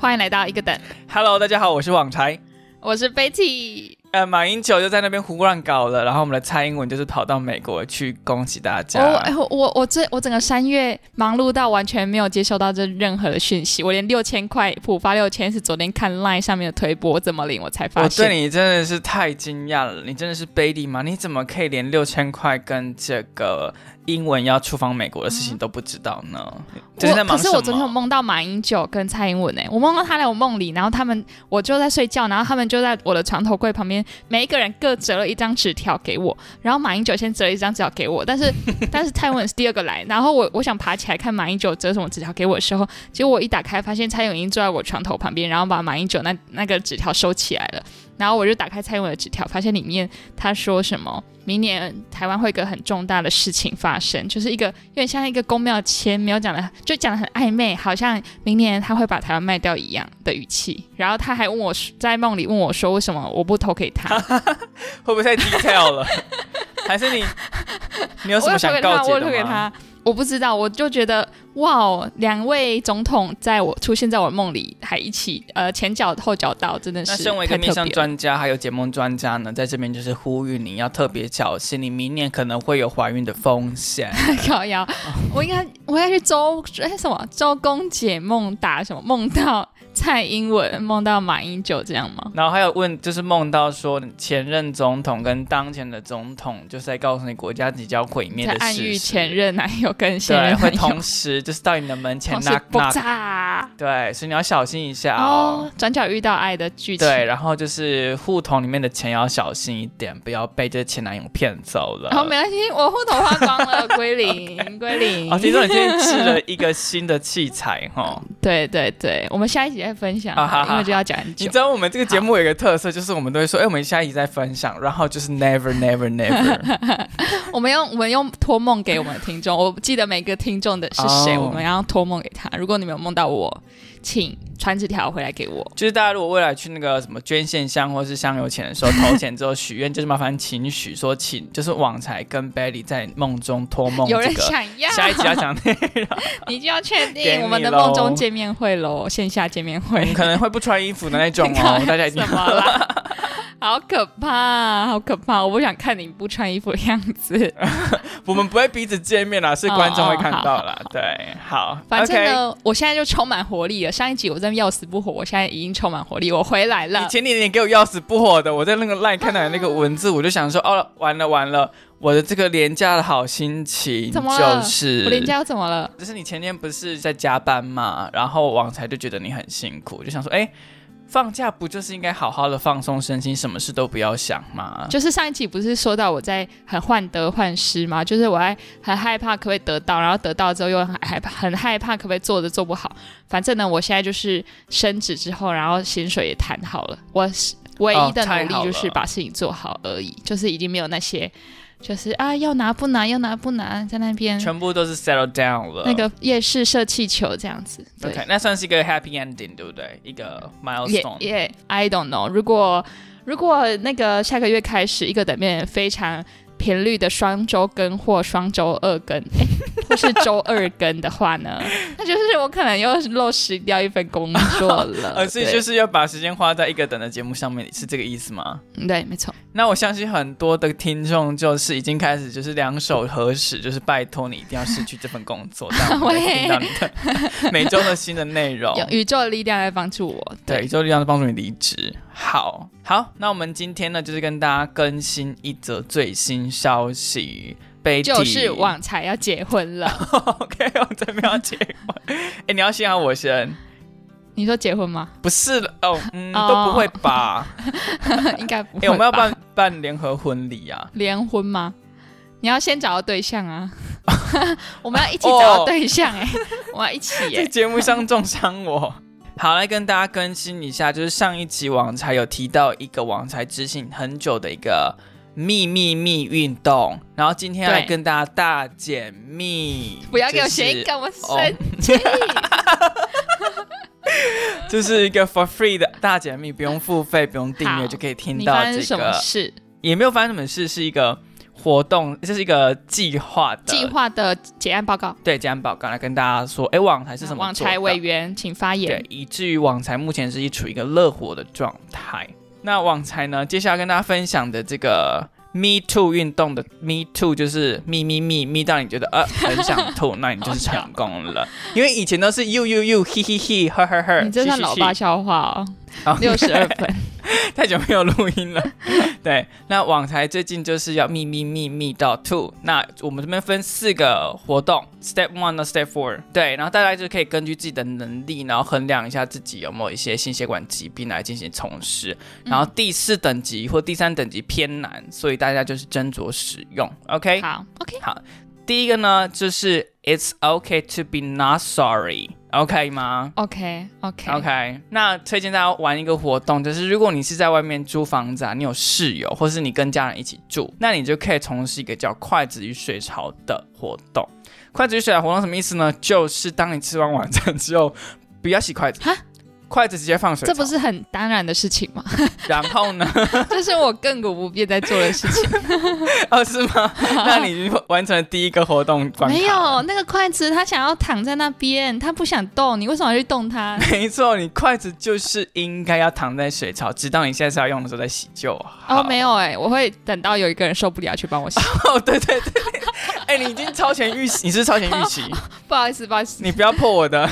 欢迎来到一个等，Hello，大家好，我是网柴。我是 Betty。呃，马英九就在那边胡乱搞了，然后我们的蔡英文就是跑到美国去恭喜大家。我哎、我我我这我整个三月忙碌到完全没有接收到这任何的讯息，我连六千块普发六千是昨天看 LINE 上面的推播，我怎么领我才发现我现。对你真的是太惊讶了，你真的是 baby 吗？你怎么可以连六千块跟这个英文要出访美国的事情都不知道呢？可？是我昨天有梦到马英九跟蔡英文哎、我梦到他来我梦里，然后他们我就在睡觉，然后他们就在我的床头柜旁边，每一个人各折了一张纸条给我，然后马英九先折了一张纸条给我，但是但是蔡英文是第二个来，然后我我想爬起来看马英九折什么纸条给我的时候，结果我一打开发现蔡英文已经坐在我床头旁边，然后把马英九那那个纸条收起来了，然后我就打开蔡英文的纸条，发现里面他说什么。明年台湾会有一个很重大的事情发生，就是一个有点像一个公庙签，没有讲的，就讲的很暧昧，好像明年他会把台湾卖掉一样的语气。然后他还问我，在梦里问我说，为什么我不投给他？会不会太 detail 了？还是你你有什么想告诫的吗？投给他。我不知道，我就觉得哇哦，两位总统在我出现在我梦里，还一起呃前脚后脚到，真的是那身为一个面向。专家还有解梦专家呢，在这边就是呼吁你要特别小心，你明年可能会有怀孕的风险。靠腰，我应该我要去周哎什么周公解梦打什么梦到蔡英文梦到马英九这样吗？然后还有问，就是梦到说前任总统跟当前的总统，就是在告诉你国家即将毁灭的事实。暗喻前任男友跟现，任男友会同时就是到你的门前同时 knock knock。炸对，所以你要小心一下哦哦。，转角遇到爱的剧情。对，然后就是户头里面的钱要小心一点，不要被这前男友骗走了。然后没关系，我户头花光了，归零，归零。哦，听说你今天试了一个新的器材哈。对对对，我们下一集再分享啊好，好因为就要讲很久你知。道我们这个节目有一个特色，就是我们都会说，哎，我们下一集再分享，然后就是 never never never。我们用我们用托梦给我们的听众，我记得每个听众的是谁，哦我们要托梦给他。如果你们有梦到我，请传纸条回来给我。就是大家如果未来去那个什么捐献箱或是香油钱的时候投钱之后许愿，就是麻烦请许说请，就是网才跟 Belly 在梦中托梦有人。想要，下一集要讲内容，你就要确定我们的咯梦中见面会喽，线下见面会。可能会不穿衣服的那种哦，大家一定什么啦？好可怕，好可怕！我不想看你不穿衣服的样子。我们不会彼此见面啦，是观众会看到啦。对，好，反正。呢我现在就充满活力了。上一集我真的要死不活，我现在已经充满活力，我回来了你。前几年给我要死不活的，我在那个 line 看到你那个文字，我就想说，哦，完了完了，我的这个廉价的好心情怎么了就是我廉价又怎么了？就是你前天不是在加班嘛，然后王才就觉得你很辛苦，就想说，哎，放假不就是应该好好的放松身心，什么事都不要想吗？就是上一期不是说到我在很患得患失吗？就是我还很害怕可不可以得到，然后得到之后又很害怕，很害怕可不可以做的做不好。反正呢，我现在就是升职之后，然后薪水也谈好了，我是唯一的努力就是把事情做好而已，就是已经没有那些。就是啊，要拿不拿，要拿不拿，在那边全部都是 settle down 了。那个夜市射气球这样子，对 OK，那算是一个 happy ending，对不对？一个 milestone。Yeah，I don't know。如果如果那个下个月开始一个等面非常频率的双周更或双周二更，诶 或是周二更的话呢，那就是我可能又落实掉一份工作了。呃，所以就是要把时间花在一个等的节目上面，是这个意思吗？对，没错。那我相信很多的听众就是已经开始就是两手合十，就是拜托你一定要失去这份工作，但我听到你的每周的新的内容。有宇宙的力量来帮助我。对，宇宙力量帮助你离职。好好，那我们今天呢，就是跟大家更新一则最新消息。Betty 就是旺财要结婚了。OK，我这边要结婚。哎、你要先要我先？你说结婚吗？不是了哦，嗯，哦都不会吧？应该不哎、会。我们要办办联合婚礼啊。联婚吗？你要先找到对象啊！我们要一起找到对象哎、我们要一起耶、在节目上重伤我。好，来跟大家更新一下，就是上一集网才有提到一个网才执行很久的一个秘密密运动，然后今天要来跟大家大解密，不要给我就是谐音梗，我哦生气。就是一个 for free 的大解密，不用付费，不用订阅就可以听到这个，事？也没有发生什么事，是一个活动，这是一个计划的计划的结案报告，对结案报告来跟大家说，哎，网才是什么网财委员，请发言。对，以至于网财目前是一处一个热火的状态。那网财呢，接下来跟大家分享的这个。Me too 运动的 Me too 就是咪咪咪咪到你觉得呃 很想吐，那你就是成功了。因为以前都是 You You You He He He Her Her Her，你这算老爸笑话哦，六十二分。太久没有录音了，对，那网台最近就是要秘密秘密到 two，那我们这边分四个活动，step one 到 step four，对，然后大家就可以根据自己的能力，然后衡量一下自己有没有一些心血管疾病来进行从事，然后第四等级或第三等级偏难，所以大家就是斟酌使用，OK，好，OK，好。第一个呢，就是 It's okay to be not sorry，OK 吗？OK，OK，OK。那推荐大家玩一个活动，就是如果你是在外面租房子啊，你有室友，或是你跟家人一起住，那你就可以从事一个叫筷子与水槽的活动。筷子与水槽活动什么意思呢？就是当你吃完晚餐之后，不要洗筷子。筷子直接放水，这不是很当然的事情吗？然后呢？这是我亘古不变在做的事情。哦，是吗？那你完成了第一个活动。没有，那个筷子它想要躺在那边，它不想动，你为什么要去动它？没错，你筷子就是应该要躺在水槽，直到你下次要用的时候再洗就好。哦，没有哎，我会等到有一个人受不了去帮我洗。哦，对对对。哎，你已经超前预习，你是超前预习。不好意思，不好意思，你不要破我的，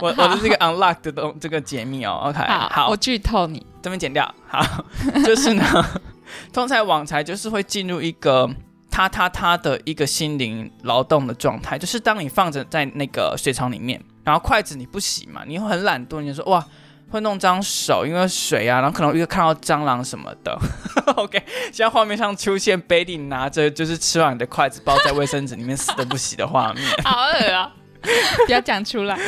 我我的这个 unlock 的东这个解密哦。OK，好，我剧透你，这边剪掉。好，就是呢，通常网才就是会进入一个他他他的一个心灵劳动的状态，就是当你放着在那个水槽里面，然后筷子你不洗嘛，你会很懒惰，你就说哇。会弄脏手，因为水啊，然后可能又看到蟑螂什么的。OK，现在画面上出现 Betty 拿着就是吃完的筷子包在卫生纸里面死都不洗的画面，好恶啊！不要讲出来。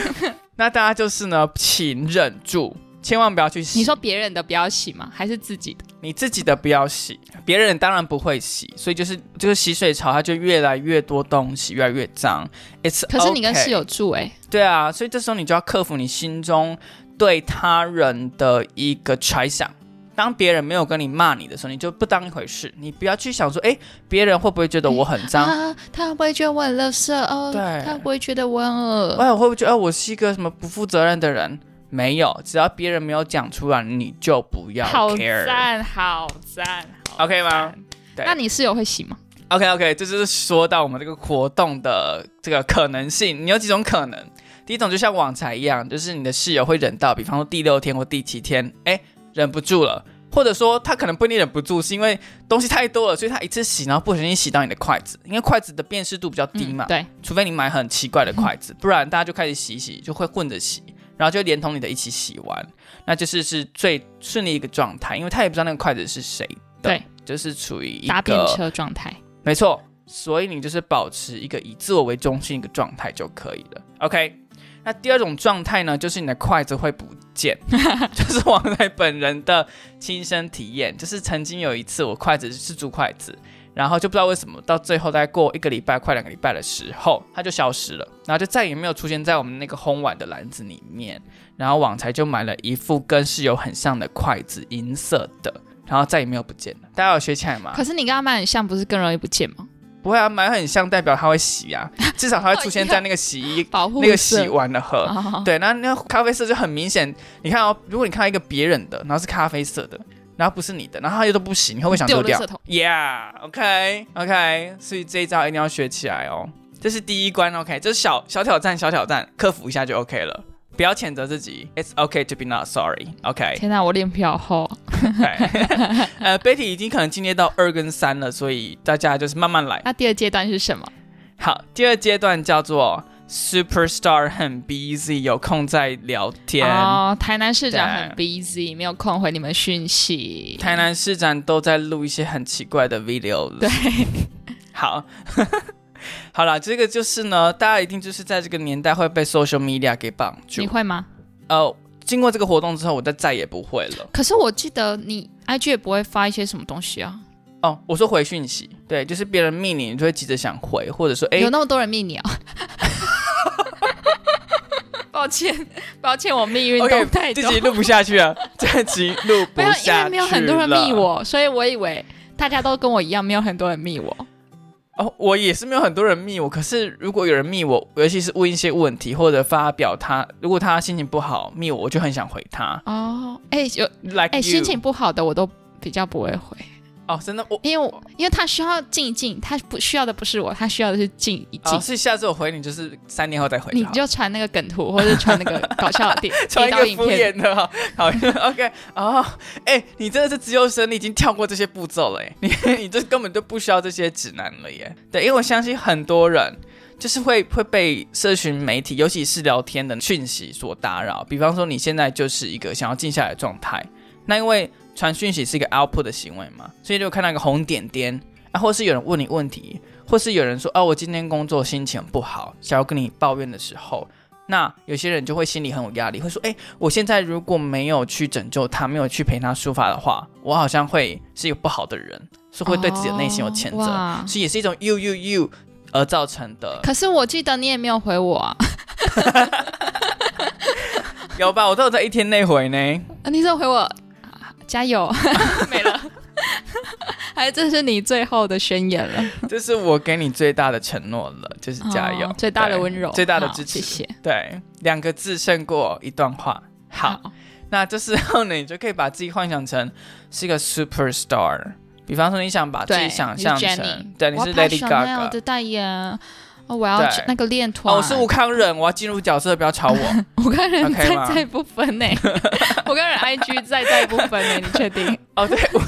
那大家就是呢，请忍住，千万不要去洗。你说别人的不要洗吗？还是自己的？你自己的不要洗，别人当然不会洗，所以就是就是洗水槽，它就越来越多东西，越来越脏。It's 可是你跟室友住哎。对啊，所以这时候你就要克服你心中。对他人的一个揣想，当别人没有跟你骂你的时候，你就不当一回事。你不要去想说，哎，别人会不会觉得我很脏？他会不会觉得我很垃圾？哦，对，他不会觉得我很恶？哎，会不会觉得我是一个什么不负责任的人？没有，只要别人没有讲出来，你就不要 care。好赞，好赞，OK 吗？对，那你室友会洗吗？OK，OK，这就是说到我们这个活动的这个可能性，你有几种可能？第一种就像往才一样，就是你的室友会忍到，比方说第六天或第七天，哎，忍不住了，或者说他可能不一定忍不住，是因为东西太多了，所以他一次洗，然后不小心洗到你的筷子，因为筷子的辨识度比较低嘛，对，除非你买很奇怪的筷子，不然大家就开始洗洗，就会混着洗，然后就连同你的一起洗完，那就是是最顺利一个状态，因为他也不知道那个筷子是谁的，对，就是处于一个搭便车状态，没错，所以你就是保持一个以自我为中心一个状态就可以了，OK。那第二种状态呢，就是你的筷子会不见，就是王在本人的亲身体验，就是曾经有一次我筷子是竹筷子，然后就不知道为什么到最后大概过一个礼拜快两个礼拜的时候，它就消失了，然后就再也没有出现在我们那个烘碗的篮子里面，然后网才就买了一副跟室友很像的筷子，银色的，然后再也没有不见了。大家有学起来吗？可是你跟他买很像，不是更容易不见吗？不会啊，买很像代表它会洗啊，至少它会出现在那个洗衣 那个洗完的盒。对，那那咖啡色就很明显。你看哦，如果你看到一个别人的，然后是咖啡色的，然后不是你的，然后它又都不洗，你会不会想丢掉？Yeah，OK，OK，所以这一招一定要学起来哦。这是第一关，OK，这是小小挑战，小挑战，克服一下就 OK 了。不要谴责自己，It's okay to be not sorry. OK。天哪，我脸皮好厚。呃，Betty 已经可能进阶到二跟三了，所以大家就是慢慢来。那第二阶段是什么？好，第二阶段叫做 Superstar 很 busy，有空再聊天。哦，台南市长很 busy，没有空回你们讯息。台南市长都在录一些很奇怪的 video。对，好。好了，这个就是呢，大家一定就是在这个年代会被 social media 给绑住。你会吗？呃，经过这个活动之后，我再再也不会了。可是我记得你 IG 也不会发一些什么东西啊。哦，我说回讯息，对，就是别人密你，你就会急着想回，或者说，哎，有那么多人密你啊？抱歉，抱歉，我命运动太多，这集 录不下去了，这集录不下去因为没有很多人密我，所以我以为大家都跟我一样，没有很多人密我。哦，我也是没有很多人密我，可是如果有人密我，尤其是问一些问题或者发表他，如果他心情不好密我，我就很想回他。哦，哎、有 Like 哎、心情不好的我都比较不会回，哦，真的我因为我因为他需要静一静，他不需要的不是我，他需要的是静一静。哦，是下次我回你就是三年后再回你你就传那个梗图，或者传那个 搞笑的电 传一个敷片，衍的哈，好，OK，哦，哎、你真的是自由生，你已经跳过这些步骤了，哎，你 你这根本就不需要这些指南了耶。对，因为我相信很多人就是会会被社群媒体，尤其是聊天的讯息所打扰。比方说，你现在就是一个想要静下来的状态，那因为传讯息是一个 output 的行为嘛，所以就看到一个红点点啊，或是有人问你问题，或是有人说，哦，我今天工作心情不好，想要跟你抱怨的时候。那有些人就会心里很有压力，会说：“哎、我现在如果没有去拯救他，没有去陪他抒发的话，我好像会是一个不好的人，是会对自己的内心有谴责，哦哇是也是一种 you you you 而造成的。可是我记得你也没有回我啊，有吧？我都有在一天内回呢。啊你说回我，啊加油，没了。还这是你最后的宣言了，这是我给你最大的承诺了，就是加油，哦最大的对温柔，最大的支持。谢谢。对，两个字胜过一段话。好，那这时候呢，你就可以把自己幻想成是一个 super star。比方说，你想把自己，想象成对，你是 Lady Gaga，的代言，哦，我要对那个练团，哦，我是吴康仁，我要进入角色，不要吵我。我个人 OK 吗在在不分呢，我个人 IG 在在不分呢，你确定？哦，对，我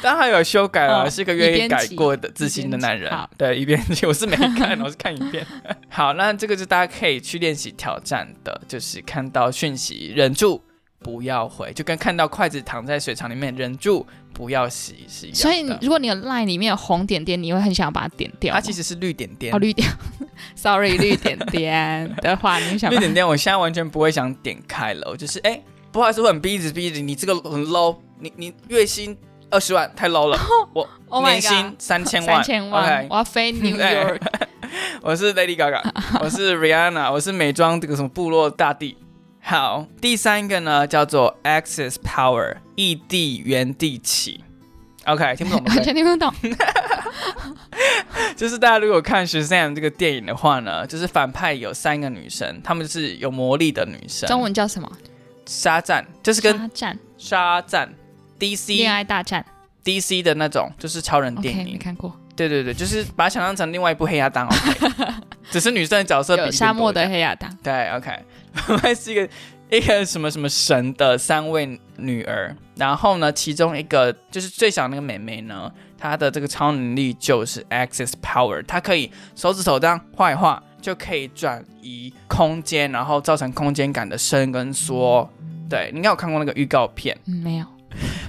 当然有修改了，哦是个愿意改过的自信的男人一边挤好。对，一边挤，我是没看，我是看一遍。好，那这个就大家可以去练习挑战的，就是看到讯息忍住不要回，就跟看到筷子躺在水槽里面忍住不要洗是一样的。所以如果你的 line 里面有红点点，你会很想把它点掉。它其实是绿点点哦，。绿点，sorry，绿点点的话，你想绿点点，我现在完全不会想点开了，我就是哎、不好意思，我很逼着逼着你这个很 low，你你月薪二十万太 low 了，我 Oh 年薪三千万，三千万我要飞 New 对 York，我是 Lady Gaga，我是 Rihanna，我是美妆这个什么部落大帝。好，第三个呢叫做 Access Power，异地原地起。OK，听不懂 完？全听不懂。就是大家如果看《Shazam》这个电影的话呢，就是反派有三个女生，她们就是有魔力的女生。中文叫什么？沙赞就是跟沙战、沙赞 DC 恋爱大战。DC 的那种，就是超人电影。看过。对对对，就是把它想象成另外一部黑亚当 OK，只是女生的角色比有沙漠的黑亚当。对，OK，还是一个一个什么什么神的三位女儿，然后呢，其中一个就是最小那个妹妹呢，她的这个超能力就是 Access Power，她可以手指头这样画一画，就可以转移空间，然后造成空间感的伸跟缩。对，你应该有看过那个预告片。嗯，没有。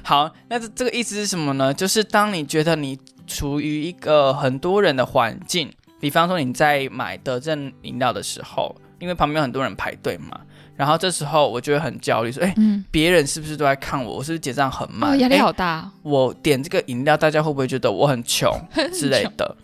好，那这这个意思是什么呢？就是当你觉得你处于一个很多人的环境，比方说你在买德政饮料的时候，因为旁边有很多人排队嘛，然后这时候我就会很焦虑，说，哎、嗯，别人是不是都在看我？我是不是结账很慢？哦，压力好大。我点这个饮料，大家会不会觉得我很穷之类的？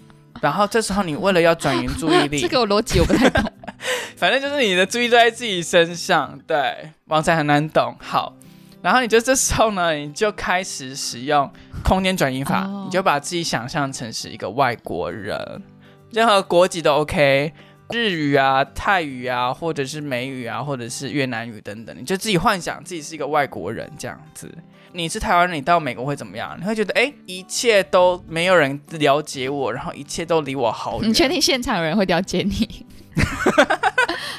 然后这时候你为了要转移注意力，这个逻辑我不太懂。反正就是你的注意力在自己身上，对，王才很难懂。好，然后你就这时候呢，你就开始使用空间转移法，哦你就把自己想象成是一个外国人，任何国籍都 OK，日语啊、泰语啊，或者是美语啊，或者是越南语等等，你就自己幻想自己是一个外国人这样子。你是台湾人，你到美国会怎么样？你会觉得，哎，一切都没有人了解我，然后一切都离我好远。你确定现场有人会了解你？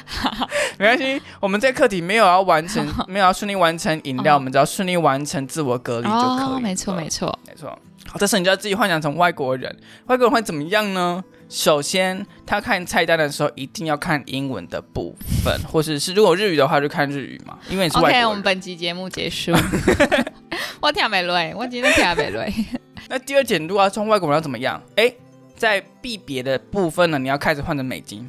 没关系，我们这课题没有要完成，没有要顺利完成饮料，哦我们只要顺利完成自我隔离就可以没错没错。没错。好，这时候你就要自己幻想成外国人，外国人会怎么样呢？首先，他看菜单的时候一定要看英文的部分，或者是如果日语的话就看日语嘛，因为你是外国 OK，我们本集节目结束。我听没累，我今天听没累。那第二点，如果要从外国人要怎么样？哎，在币别的部分呢，你要开始换成美金，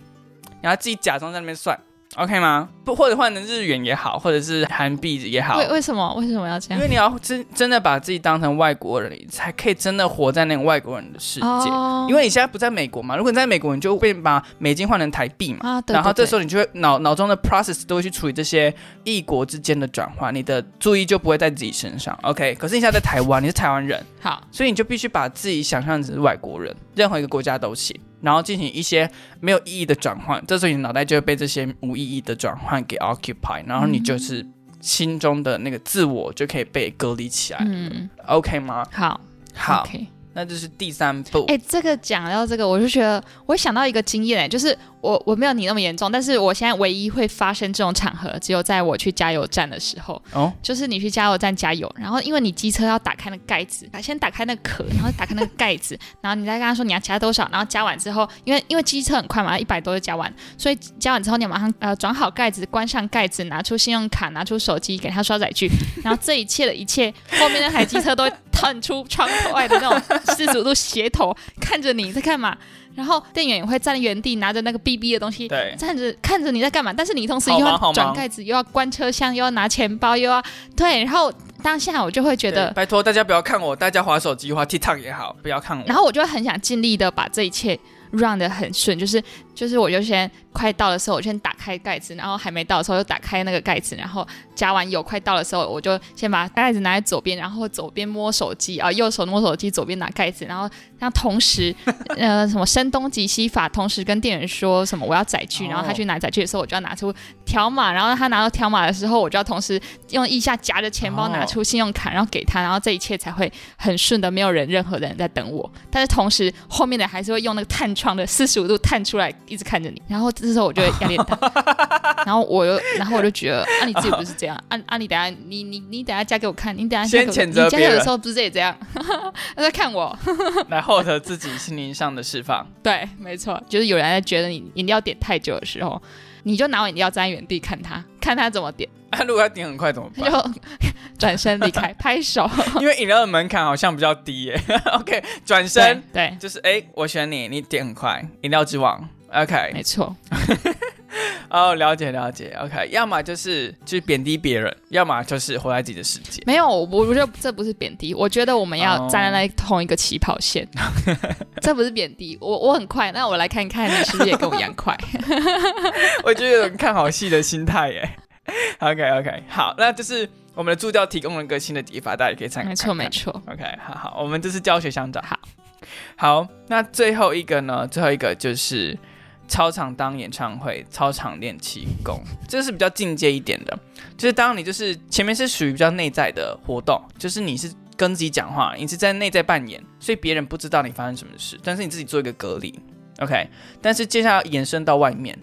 然后自己假装在那边算。OK 吗？不，或者换成日元也好，或者是韩币也好。为为什么为什么要这样？因为你要真真的把自己当成外国人，你才可以真的活在那个外国人的世界。哦因为你现在不在美国嘛，如果你在美国，你就会把美金换成台币嘛。啊，对然后这时候候你就会脑脑中的 process 都会去处理这些异国之间的转换，你的注意就不会在自己身上。OK，可是你现在在台湾，你是台湾人，好，所以你就必须把自己想象成是外国人，任何一个国家都行，然后进行一些没有意义的转换。这时候你脑袋就会被这些无意义的转换给 occupy，然后你就是心中的那个自我就可以被隔离起来。嗯，OK 吗？好，好那这是第三步。哎、这个讲到这个，我就觉得我想到一个经验、哎，就是我我没有你那么严重，但是我现在唯一会发生这种场合，只有在我去加油站的时候，哦，就是你去加油站加油，然后因为你机车要打开那个盖子，先打开那壳，然后打开那个盖子，然后你再跟他说你要加多少，然后加完之后，因为因为机车很快嘛，一百多就加完，所以加完之后你马上呃转好盖子，关上盖子，拿出信用卡，拿出手机给他刷载具，然后这一切的一切，后面那台机车都会探出窗口外的那种四十五度斜头看着你在干嘛，然后店员也会站原地拿着那个 BB 的东西。对，站着看着你在干嘛，但是你同时又要转盖子，又要关车厢，又要拿钱包，又要对，然后当下我就会觉得，拜托大家不要看我，大家划手机、划 TikTok 也好，不要看我。然后我就会很想尽力的把这一切 run 的很顺，就是就是我就先快到的时候，我先打开盖子，然后还没到的时候就打开那个盖子，然后加完油快到的时候，我就先把盖子拿在左边，然后左边摸手机啊，右手摸手机，左边拿盖子，然后让同时 呃什么声东击西法，同时跟店员说什么我要载具，哦然后他去拿载具的时候，我就要拿出条码，然后他拿到条码的时候，我就要同时用腋下夹着钱包哦拿出信用卡，然后给他，然后这一切才会很顺的，没有人任何的人在等我。但是同时后面的还是会用那个探窗的四十五度探出来，一直看着你。然后这时候我就会压力很大，然后我又，然后我就觉得，啊，你自己不是这样，啊啊，你等下你你你等下加给我看，你等下先谴责你加别人的时候不是也这样？他在看我，来获得自己心灵上的释放。对，没错，就是有人在觉得你饮料点太久的时候，你就拿完饮料站在原地看他，看他怎么点，啊，如果他点很快怎么办？就转身离开，拍手。因为饮料的门槛好像比较低耶。OK，转身对，对就是哎，我选你，你点很快，饮料之王。OK，没错，哦，了解了解。OK，要么就是就是贬低别人，要么就是活在自己的世界。没有，我我觉得这不是贬低，我觉得我们要哦站在那同一个起跑线，这不是贬低。我我很快，那我来看看你是不是也跟我一样快。我觉得有人看好戏的心态耶。OK OK，好，那就是我们的助教提供了一个新的解法，大家也可以参考。没错没。错，OK，好好，我们这是教学相长。好，好，那最后一个呢？最后一个就是操场当演唱会，操场练气功，这是比较进阶一点的。就是当你就是前面是属于比较内在的活动，就是你是跟自己讲话，你是在内在扮演，所以别人不知道你发生什么事，但是你自己做一个隔离。OK，但是接下来延伸到外面。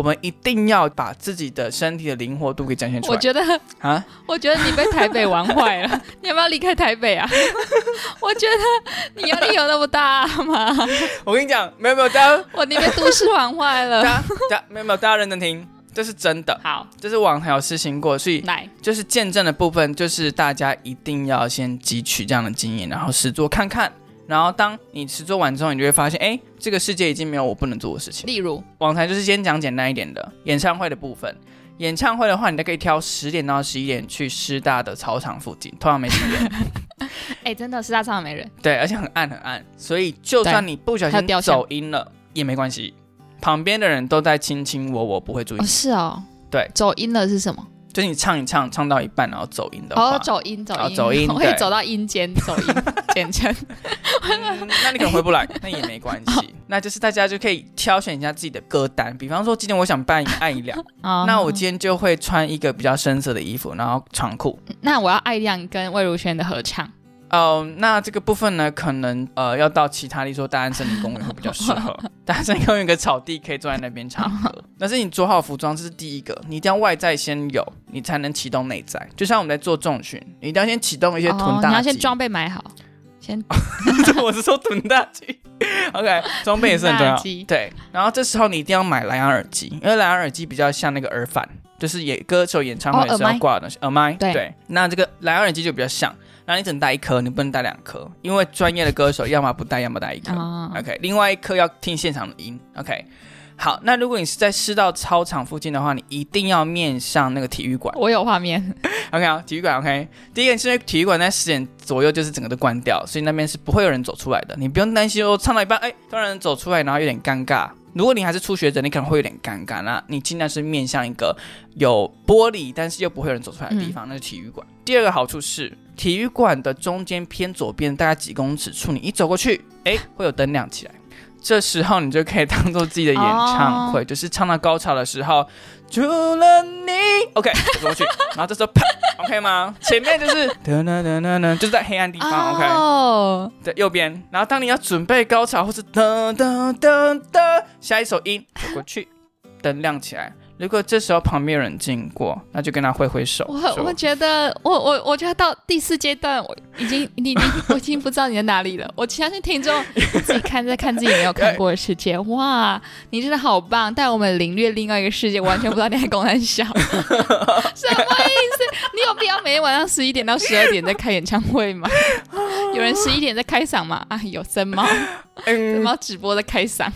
我们一定要把自己的身体的灵活度给展现出来我觉得啊！我觉得你被台北玩坏了，你要不要离开台北啊？我觉得你压力有那么大吗？我跟你讲，没有没有，大家我你被都市玩坏了。大家没有没有，大家认真听，这是真的，好，这是网台有实行过，所以来，就是见证的部分，就是大家一定要先汲取这样的经验，然后实做看看。然后当你实做完之后，你就会发现，哎，这个世界已经没有我不能做的事情。例如，网台就是先讲简单一点的演唱会的部分。演唱会的话，你都可以挑十点到十一点去师大的操场附近，通常没什么人。哎，真的是大操场没人，对，而且很暗很暗，所以就算你不小心走音了也没关系，旁边的人都在卿卿我我，不会注意哦，。是哦，对，走音了是什么？就是你唱一唱，唱到一半然后走音的话，哦，走音，走音，哦走音我可以走到阴间，走音，简称。嗯 那你可能回不来，那也没关系。那就是大家就可以挑选一下自己的歌单，比方说今天我想扮演艾怡良，哦那我今天就会穿一个比较深色的衣服，然后长裤。那我要爱亮跟魏如萱的合唱。哦、那这个部分呢，可能呃要到其他，例如说大安森林公园会比较适合。大安森林公园有个草地可以坐在那边唱歌。但是你做好服装，这是第一个，你一定要外在先有，你才能启动内在。就像我们在做重训，你一定要先启动一些臀哦，大肌。你要先装备买好，先 我是说臀大肌。OK，装备也是很重要。对，然后这时候你一定要买蓝牙耳机，因为蓝牙耳机比较像那个耳返，就是演歌手演唱会的时候挂的东西，耳麦。对那这个蓝牙耳机就比较像，然后你只能带一颗，你不能带两颗，因为专业的歌手要么不带，要么带一颗。啊，OK，另外一颗要听现场的音。OK，好，那如果你是在师大操场附近的话，你一定要面向那个体育馆。我有画面，OK 啊，体育馆 OK。第一个是因为体育馆在十点左右就是整个都关掉，所以那边是不会有人走出来的。你不用担心哦，唱到一半，哎，突然走出来，然后有点尴尬。如果你还是初学者，你可能会有点尴尬。那你尽量是面向一个有玻璃，但是又不会有人走出来的地方，那是体育馆。第二个好处是，体育馆的中间偏左边大概几公尺处，你一走过去，哎，会有灯亮起来。这时候你就可以当做自己的演唱会，就是唱到高潮的时候，除了你，OK，走过去，然后这时候啪，OK 吗？前面就是噔噔噔噔噔，就是在黑暗地方，OK，哦，对，右边。然后当你要准备高潮或是噔噔噔噔，下一首音走过去，灯亮起来。如果这时候旁边有人经过，那就跟他挥挥手。我我觉得我我我觉得到第四阶段，我已经你你我已经不知道你在哪里了。我相信听众自己看在看自己没有看过的世界，哇，你真的好棒，带我们领略另外一个世界，完全不知道你在公山小，什么意思？你有必要每天晚上十一点到十二点在开演唱会吗？有人十一点在开嗓吗？啊，有森猫，森嗯，猫直播在开嗓，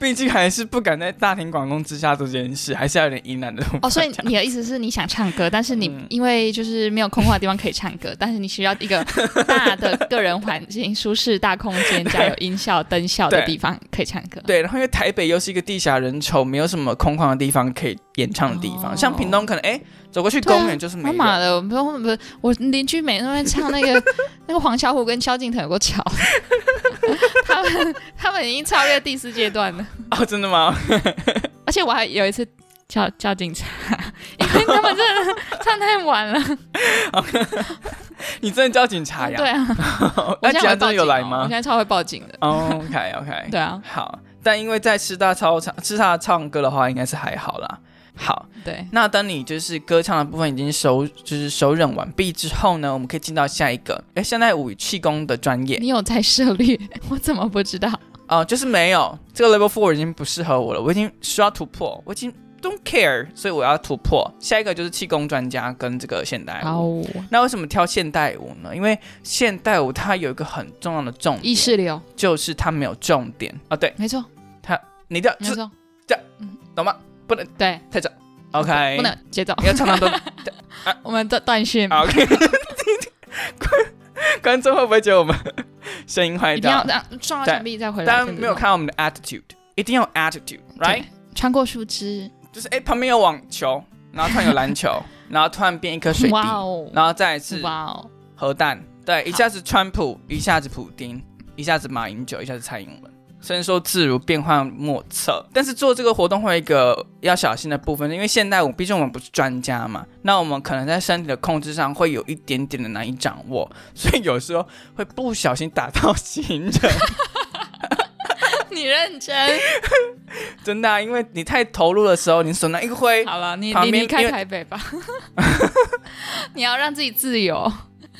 毕竟还是不敢在大庭广众之下做这件事，还是要有点疑难的。哦，所以你的意思是你想唱歌，但是你嗯因为就是没有空旷的地方可以唱歌，但是你需要一个大的个人环境、舒适大空间加有音效、灯效的地方可以唱歌。对，然后因为台北又是一个地狭人稠，没有什么空旷的地方可以演唱的地方，哦像屏东可能哎走过去公园就是没人。他妈的，我不不不，我邻居每天都在唱那个那个黄小琥跟萧敬腾有个桥，他们他们已经超越第四阶段了，哦，真的吗？而且我还有一次叫叫警察，因为他们真的 唱太晚了。你真的叫警察呀？对啊，我那警察真有来吗我现在超会报警的。哦？OK OK，对啊，好，但因为在师大操场师大唱歌的话，应该是还好啦。好，对，那当你就是歌唱的部分已经熟，就是熟忍完毕之后呢，我们可以进到下一个，哎，现在舞与气功的专业你有在涉猎，我怎么不知道？哦、就是没有这个 level four 已经不适合我了，我已经需要突破，我已经 don't care，所以我要突破。下一个就是气功专家跟这个现代舞。哦，那为什么挑现代舞呢？因为现代舞它有一个很重要的重点，意识流，就是它没有重点啊。对，没错，它你的是没错，懂吗？不能对，太早，OK，不能节奏，你要唱到多 我们断断讯，OK，观众会不会觉得我们 声音坏掉？一定要这样撞到墙壁再回来。大家没有看到我们的 attitude，一定要 attitude，right？穿过树枝，就是哎、旁边有网球，然后突然有篮球，然后突然变一颗水滴，哇哦，然后再一次哇哦，核弹，对，一下子川普，一下子普丁，一下子马英九，一下子蔡英文。伸缩自如，变幻莫测。但是做这个活动会有一个要小心的部分，因为现代舞毕竟我们不是专家嘛，那我们可能在身体的控制上会有一点点的难以掌握，所以有时候会不小心打到行人。你认真。真的、啊，因为你太投入的时候，你手拿一个挥，好了，你你离开台北吧，你要让自己自由。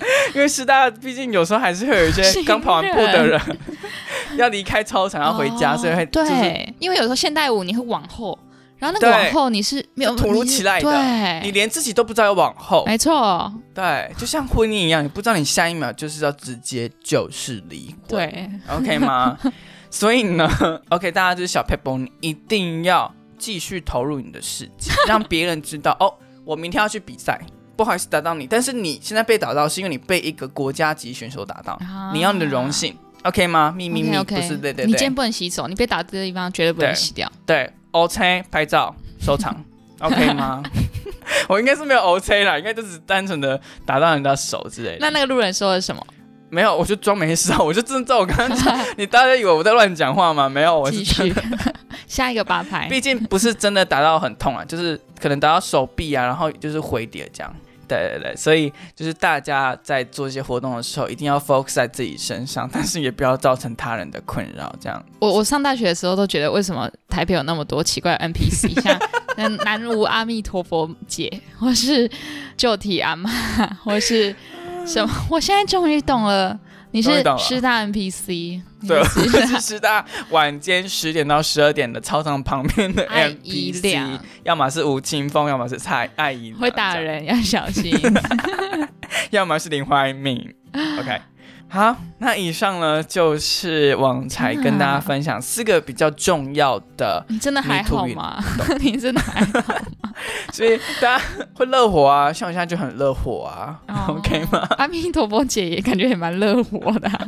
因为师大毕竟有时候还是会有一些行刚跑完步的人 要离开操场要回家，哦所以会就是对，因为有时候现代舞你会往后，然后那对个往后你是没有突如其来的，你连自己都不知道要往后，没错，对，就像婚姻一样，你不知道你下一秒就是要直接就是离婚，对，，OK 吗？所以呢，OK，大家就是小 pebble，你一定要继续投入你的世界，让别人知道哦，我明天要去比赛。不好意思打到你，但是你现在被打到是因为你被一个国家级选手打到，啊你要你的荣幸，OK 吗？秘密密 OK，不是对对你今天不能洗手，你被打的地方绝对不能洗掉。对，OK 拍照收藏，OK 吗？我应该是没有 OK 啦，应该就是单纯的打到人家手之类的。那那个路人说了什么？没有，我就装没事啊，我就真的照我刚刚讲。你大家以为我在乱讲话吗？没有，我是继真续的。下一个八拍。毕竟不是真的打到很痛啊，就是可能打到手臂啊，然后就是回跌这样。对对对，所以就是大家在做一些活动的时候，一定要 focus 在自己身上，但是也不要造成他人的困扰。这样，我我上大学的时候都觉得，为什么台北有那么多奇怪的 NPC，像像南无阿弥陀佛姐，或是旧体阿妈，或是什么？我现在终于懂了，你是师大 NPC，对，是是师大晚间十点到十二点的操场旁边的 NPC，要么是吴青峰，要么是蔡爱怡，会打，人，要小心。要么是林怀民。OK，好，那以上呢就是网才跟大家分享四个比较重要的，你真的还好吗？你真的还好吗？所以大家会热火啊，像我现在就很热火啊、哦 o k 吗阿弥陀佛姐也感觉也蛮热火的啊？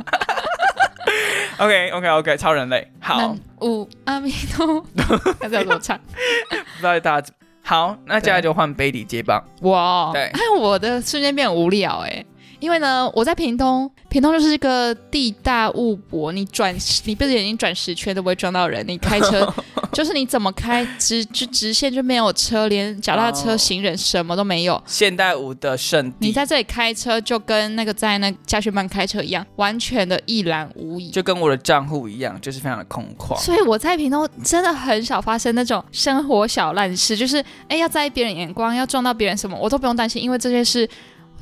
OK OK OK，超人类，好，那五阿弥陀佛，要怎么唱？不知道大家好，那接下来就换 Baby 接棒，哇，对哎，我的瞬间变无聊哎、因为呢，我在屏东，屏东就是一个地大物博，你转你闭着眼睛转十圈都不会撞到人，你开车 就是你怎么开直就直线就没有车，连脚踏车、哦行人什么都没有。现代舞的圣地，你在这里开车就跟那个在那家训班开车一样，完全的一览无遗。就跟我的账户一样，就是非常的空旷。所以我在屏东真的很少发生那种生活小烂事，就是哎要在意别人眼光，要撞到别人什么，我都不用担心，因为这些事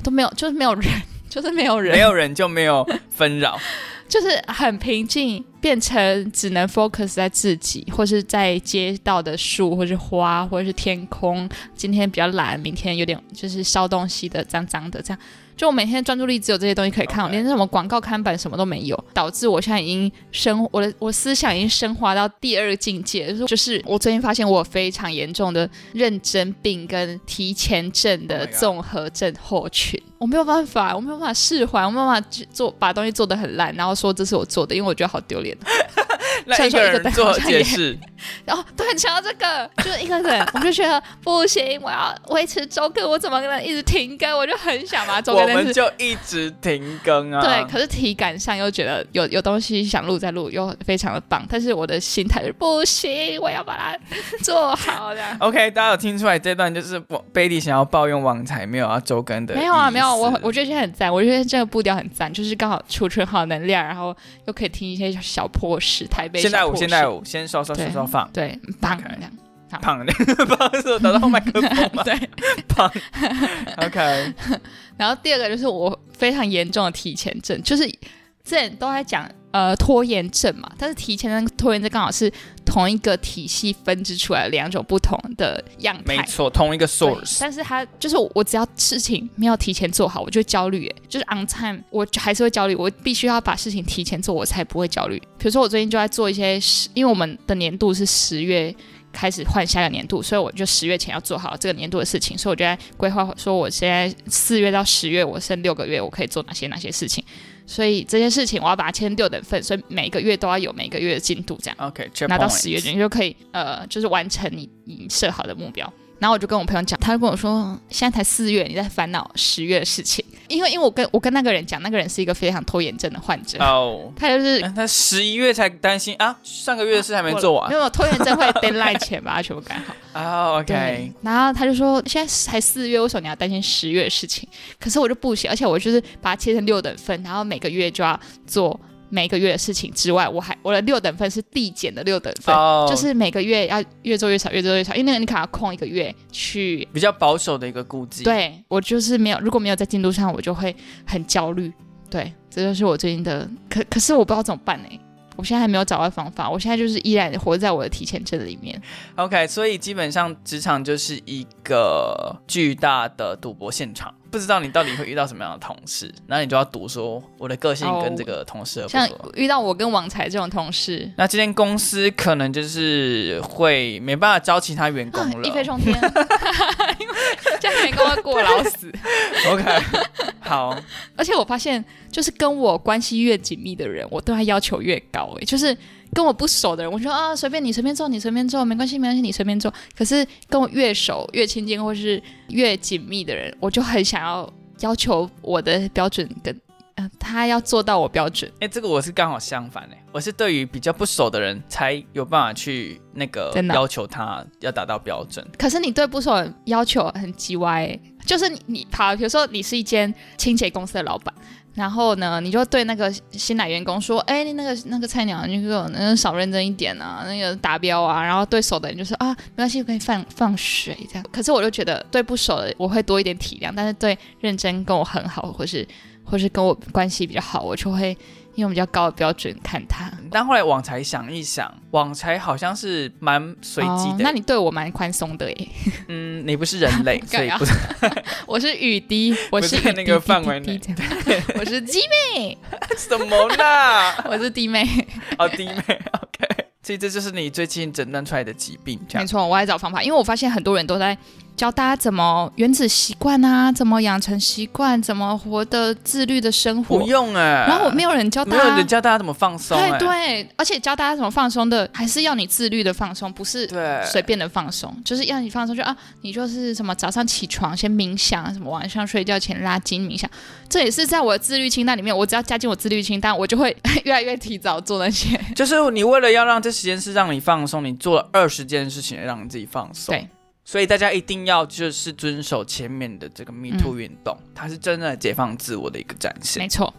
都没有，就是没有人，就是没有人，没有人就没有纷扰，就是很平静，变成只能 focus 在自己，或是在街道的树，或是花，或者是天空。今天比较蓝，明天有点就是烧东西的，脏脏的，这样。就我每天专注力只有这些东西可以看连什么广告看板什么都没有，导致我现在已经升我的我思想已经升华到第二个境界，就是就是我最近发现我有非常严重的认真病跟提前症 Oh 的综合症候群，我没有办法，我没有办法释怀，我没有办法去做把东西做得很烂，然后说这是我做的，因为我觉得好丢脸。那一个人做解释，然后对，想到这个，就是一个人，我就觉得不行，我要维持周更，我怎么能一直停更？我就很想把它周更，但是们就一直停更啊。对，可是体感上又觉得有有东西想录再录，又非常的棒，但是我的心态是不行，我要把它做好的。OK，大家有听出来这段就是我 Baby 想要抱怨网才没有要周更的？没有啊，没有，我我觉得现在很赞，我觉得这个步调很赞，就是刚好储存好能量，然后又可以听一些小破事，台北现代舞，现代舞，先稍稍稍对稍放对，很棒这样。胖的，不好意思，我打到麦克风嘛，对，胖。OK，然后第二个就是我非常严重的提前症，就是之前都在讲呃拖延症嘛，但是提前跟拖延症刚好是同一个体系分支出来两种不同的样态。没错，同一个 source。但是它就是我我只要事情没有提前做好，我就焦虑，哎，就是 on time，我还是会焦虑，我必须要把事情提前做，我才不会焦虑。比如说我最近就在做一些十，因为我们的年度是十月开始换下个年度，所以我就十月前要做好这个年度的事情，所以我就在规划说，我现在四月到十月，我剩六个月，我可以做哪些哪些事情。所以这件事情我要把它签六等份，所以每个月都要有每个月的进度，这样 OK，拿到十月你就可以呃，就是完成你你设好的目标。然后我就跟我朋友讲，他就跟我说，现在才四月，你在烦恼十月的事情。因为因为我跟我跟那个人讲，那个人是一个非常拖延症的患者，哦，他就是嗯他十一月才担心啊，上个月的事还没做完没有拖延症会 deadline 前把它全部赶好。啊。对 OK，，然后他就说现在才四月，为什么你要担心十月的事情？可是我就不行，而且我就是把它切成六等份，然后每个月就要做每个月的事情之外，我还我的六等份是递减的六等份。哦，就是每个月要越做越少，越做越少，因为那个你可能要空一个月去。比较保守的一个估计。，对我就是没有，如果没有在进度上，我就会很焦虑。对，这就是我最近的，可可是我不知道怎么办呢、我现在还没有找到方法，我现在就是依然活在我的提前症里面。OK，所以基本上职场就是一个巨大的赌博现场，不知道你到底会遇到什么样的同事，然后你就要赌说我的个性跟这个同事合不像。遇到我跟王才这种同事，那今天公司可能就是会没办法招其他员工啊了。一飞冲天，因为这样员工会过劳死。OK，好，而且我发现，就是跟我关系越紧密的人，我对他要求越高。哎，就是跟我不熟的人，我说啊，随便你随便做，你随便做，没关系没关系，你随便做。可是跟我越熟、越亲近或是越紧密的人，我就很想要要求我的标准跟。呃，他要做到我标准，哎、这个我是刚好相反哎、我是对于比较不熟的人才有办法去那个要求他要达到标准。可是你对不熟的人要求很叽歪欸，就是你你好，比如说你是一间清洁公司的老板，然后呢，你就对那个新来员工说，哎，你那个那个菜鸟，你给我那个少认真一点啊，那个达标啊，然后对手的人就说啊，没关系，可以放放水这样。可是我就觉得对不熟的我会多一点体谅，但是对认真跟我很好或是或是跟我关系比较好，我就会用比较高的标准看他。但后来网才想一想，网才好像是蛮随机的。哦那你对我蛮宽松的耶。嗯，你不是人类，所以不是 我是雨滴，我是那个范围内我是鸡妹，什么呢？我是弟妹。哦，弟妹，OK。所以这就是你最近诊断出来的疾病，这样。没错，我还找方法，因为我发现很多人都在教大家怎么原子习惯啊，怎么养成习惯，怎么活得自律的生活不。用哎、然后我没有人教大家没有人。教大家怎么放松、哎，对对，而且教大家怎么放松的，还是要你自律的放松，不是对随便的放松，就是要你放松，就啊，你就是什么早上起床先冥想，什么晚上睡觉前拉筋冥想，这也是在我的自律清单里面。我只要加进我自律清单，我就会 越来越提早做那些。就是你为了要让这十件事让你放松，你做了二十件事情让你自己放松。对，所以大家一定要就是遵守前面的这个 Me Too 运动，它是真的解放自我的一个展现。没错，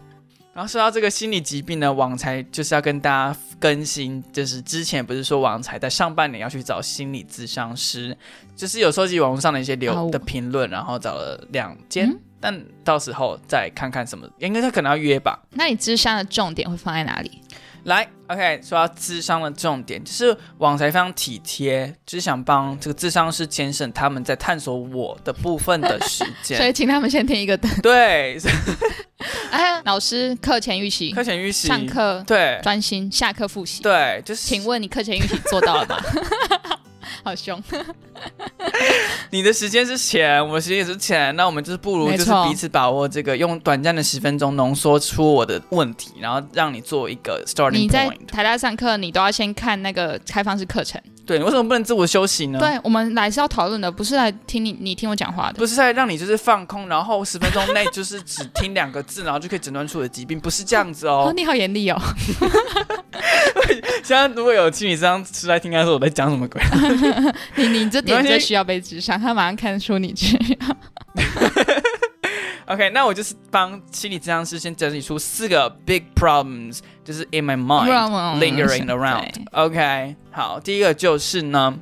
然后说到这个心理疾病呢，网才就是要跟大家更新，就是之前不是说网才在上半年要去找心理咨商师，就是有收集网络上的一些留哦的评论，然后找了两间，嗯但到时候再看看什么，应该他可能要约吧。那你咨商的重点会放在哪里？来，OK，说到智商的重点，就是网才非常体贴，就是想帮这个智商师节省他们在探索我的部分的时间 所。以请他们先听一个灯。对，哎，老师课前预习课，前预习，上课对专心，下课复习。对，就是请问你课前预习做到了吗？好凶，你的时间是钱，我的时间也是钱，那我们就是不如就是彼此把握这个，用短暂的十分钟浓缩出我的问题，然后让你做一个 starting 你在 point。台大上课，你都要先看那个开放式课程。对，你为什么不能自我休息呢？对我们来是要讨论的，不是来听你你听我讲话的。不是在让你就是放空，然后十分钟内就是只听两个字，然后就可以诊断出我的疾病，不是这样子哦，哦。你好严厉哦！现在如果有心理商出来听，他说我在讲什么鬼？你你这点没关系最需要被智商，他马上看出你去。OK，那我就是帮心理治疗师先整理出四个 big problems，就是 in my mind lingering around。OK，好，第一个就是呢，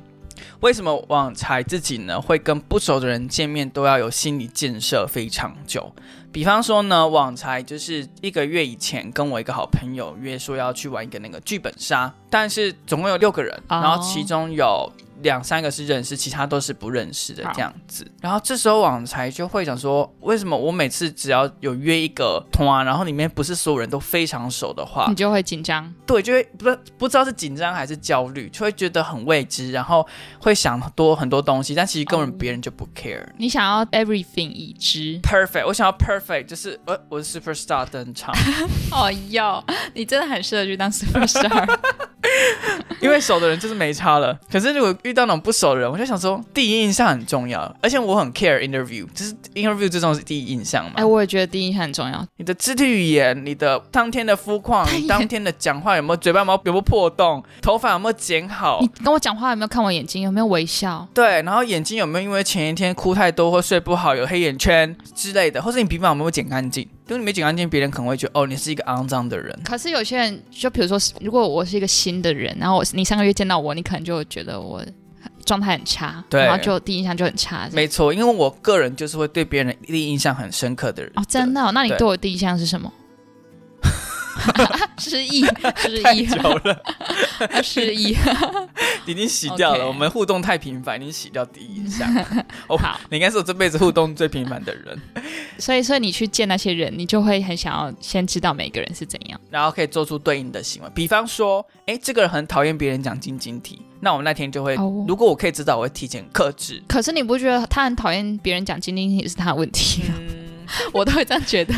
为什么网才自己呢会跟不熟的人见面都要有心理建设非常久？比方说呢，网才就是一个月以前跟我一个好朋友约说要去玩一个那个剧本杀，但是总共有六个人，哦然后其中有两三个是认识，其他都是不认识的好这样子。然后这时候网才就会想说，为什么我每次只要有约一个团，然后里面不是所有人都非常熟的话你，就会紧张。对，就会不知不知道是紧张还是焦虑，就会觉得很未知，然后会想多很多东西，但其实根本哦别人就不 care。你想要 everything 已知。Perfect，我想要 perfect，就是我，我是 superstar 登场，哦哟，你真的很适合去当 superstar。因为熟的人就是没差了。可是如果遇到那种不熟的人，我就想说，第一印象很重要，而且我很 care interview，就是 interview 最重要是第一印象嘛。哎，我也觉得第一印象很重要。你的肢体语言，你的当天的肤况太，严当天的讲话有没有嘴巴有没有有没有破洞，头发有没有剪好你，跟我讲话有没有看我眼睛？有没有微笑？对，然后眼睛有没有因为前一天哭太多或睡不好有黑眼圈之类的，或是你鼻毛有没有剪干净？如果你没剪干净，别人可能会觉得哦，你是一个肮脏的人。可是有些人，就比如说，如果我是一个新的人，然后我你上个月见到我，你可能就会觉得我状态很差，对然后就第一印象就很差。没错，因为我个人就是会对别人第一印象很深刻的人。哦，真的哦、那你对对我第一印象是什么？失忆，失忆，久了，失忆。已经洗掉了。我们互动太频繁，已经洗掉第一印象。哦好，你应该是我这辈子互动最频繁的人，所以，所以你去见那些人，你就会很想要先知道每个人是怎样。然后可以做出对应的行为。比方说，哎，这个人很讨厌别人讲晶晶体，那我们那天就会，哦如果我可以知道，我会提前克制。可是你不觉得他很讨厌别人讲晶晶体是他的问题吗？嗯 我都会这样觉得，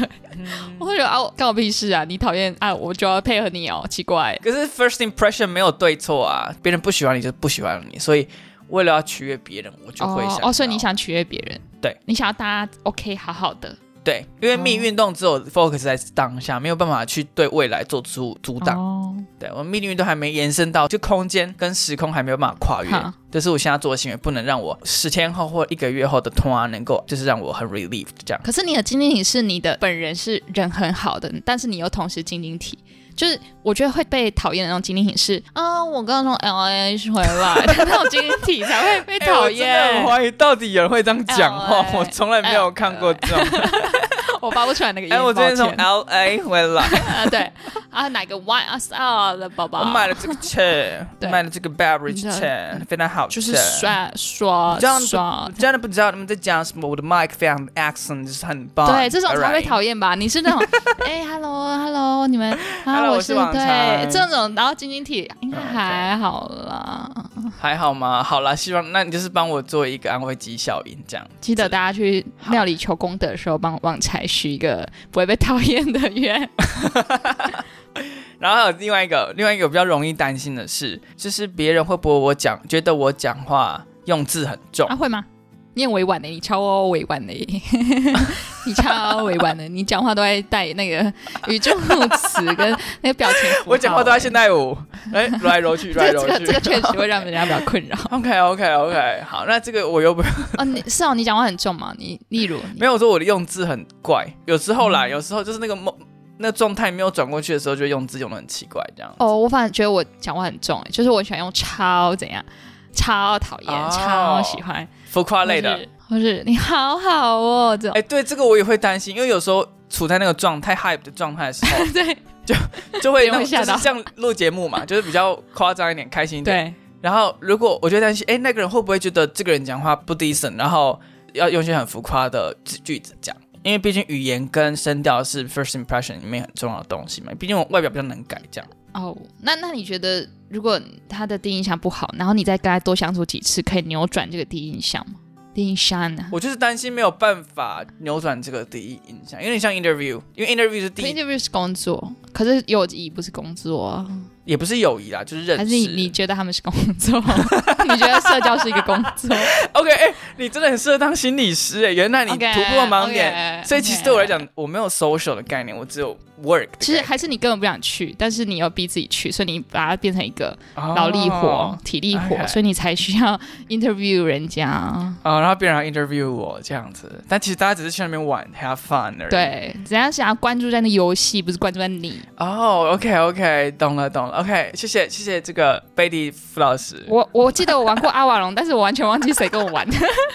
我会觉得啊，干我屁事啊！你讨厌啊，我就要配合你哦，奇怪。可是 first impression 没有对错啊，别人不喜欢你就不喜欢你，所以为了要取悦别人，我就会想哦哦，所以你想取悦别人，对你想要大家 OK 好好的对，因为密哦运动只有 focus 在当下，没有办法去对未来做出阻挡。哦，对我们密运动还没延伸到，就空间跟时空还没有办法跨越好，这是我现在做的行为，不能让我十天后或一个月后的通啊能够就是让我很 relieved 这样。可是你的晶晶体是你的本人是人很好的，但是你又同时晶晶体。就是我觉得会被讨厌的那种精灵体是啊，我刚刚从 L A 回来的 那种精灵体才会被讨厌我真的很。怀疑到底有人会这样讲话我从来没有看过这种。我发不出来那个音。哎，我最近从 L A 回来，啊，对啊，哪个 Y S R 的宝宝？我买了这个 chair，买了这个 beverage chair，，非常好吃。就是刷刷这样。真的不知道你们在讲什么，我的 mic 非常 accent 就是很棒。对，这种才会讨厌吧？你是那种，哎，hello，hello，你们，啊，Hello，我我是网对这种，然后晶晶体应该还好啦。还好吗？好啦，希望那你就是帮我做一个安慰剂效应，这样。记得大家去庙里求功德的时候，帮旺财许一个不会被讨厌的愿。然后还有另外一个，另外一个比较容易担心的是，就是别人会不会我讲，觉得我讲话用字很重啊，。会吗？你很委婉的，你超委婉的，你超委婉的，你讲话都在带那个语助词跟那个表情我讲话都在现代舞，哎，揉来揉去，揉来揉去。这个确实会让人家比较困扰。OK OK OK，好，那这个我又不哦，你是哦，你讲话很重嘛？你例如没有说我的用字很怪，有时候嗯啦，有时候就是那个梦那状态没有转过去的时候，就用字用的很奇怪，这样。哦，我反而觉得我讲话很重，欸就是我喜欢用超怎样，超讨厌，哦超喜欢浮夸类的或，是，你好好哦这种。哎，对，这个我也会担心，因为有时候处在那个状态 hype 的状态的时候，对就会那种别人会吓到就是像录节目嘛，就是比较夸张一点，开心一点。对，然后如果我就会担心，哎，那个人会不会觉得这个人讲话不 decent，然后要用一些很浮夸的句句子讲？因为毕竟语言跟声调是 first impression 里面很重要的东西嘛，毕竟我外表比较能改，这样。哦，那那你觉得，如果他的第一印象不好，然后你再跟他多相处几次，可以扭转这个第一印象吗？第一印象呢？我就是担心没有办法扭转这个第一印象，有点像 interview，因为 interview 是第一，interview 是工作，可是友谊不是工作啊，也不是友谊啦，就是认识。还是你你觉得他们是工作？你觉得社交是一个工作 OK？哎、你真的很适合当心理师哎，原来你突破盲点。所以其实对我来讲，我没有 social 的概念，我只有 work。其实还是你根本不想去，但是你要逼自己去，所以你把它变成一个哦劳力活、体力活所以你才需要 interview 人家。哦，然后别人 interview 我这样子，但其实大家只是去那边玩 have fun 而已。，对，人家想要关注在那游戏，不是关注在你。哦，OK OK，懂了懂了，OK，谢谢谢谢这个贝蒂傅老师。我我记得我玩过阿瓦隆，但是我完全忘记谁跟我玩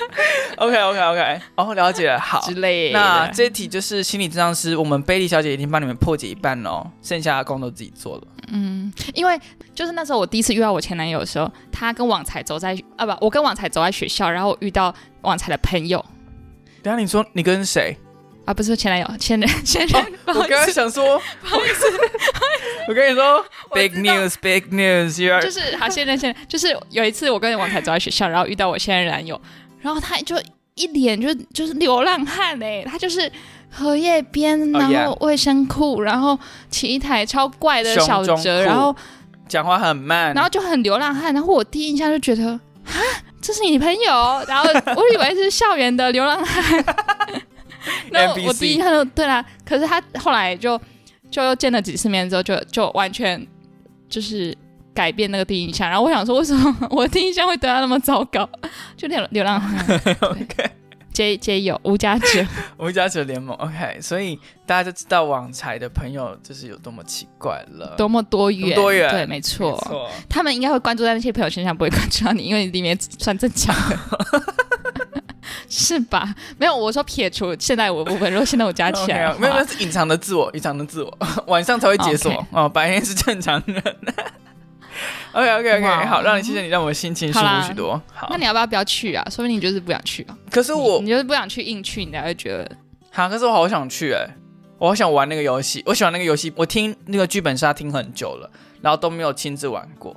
OK OK OK，哦，了解了，好之。类的。那这一题就是心理治疗师，我们贝蒂小姐已经帮你们破解一半喽，剩下的工都自己做了。嗯，因为就是那时候我第一次遇到我前男友的时候，他跟旺财走在啊不，我跟旺财走在学校，然后我遇到旺财的朋友等下你说你跟谁？啊，不是前男友，前任前任，不好我刚刚，想说，不好意思，我跟你说，big news，big news，you are 就是好现在现在，就是有一次我跟旺财走在学校，然后遇到我现任男友，然后他就一脸就就是流浪汉哎、他就是。荷叶边，Oh, 然后卫生裤，然后骑一台超怪的小折，胸中裤。然后讲话很慢，然后就很流浪汉，然后我第一印象就觉得，啊，这是你朋友，然后我以为是校园的流浪汉，然后我第一印象就对啦，可是他后来就就又见了几次面之后，就就完全就是改变那个第一印象，然后我想说，为什么我的第一印象会对他那么糟糕？就流流浪汉。OK，皆皆有无家者，无家者联盟 OK，所以大家就知道网财的朋友就是有多么奇怪了，多么多元，多元。对，没没错。错。他们应该会关注在那些朋友身上，不会关注到你，因为你里面算正常的，是吧？没有，我说撇除现在我部分，如果现在我加起来。没有，没有是隐藏的自我，隐藏的自我，晚上才会解锁哦，白天是正常人。OK OK OK，好，让你谢谢你，让我心情舒服许多。好那，你要不要不要去啊？说明你就是不想去啊。可是我你你就是不想去硬去，你才会觉得哈，可是我好想去哎、我好想玩那个游戏，我喜欢那个游戏，我听那个剧本杀听很久了，然后都没有亲自玩过。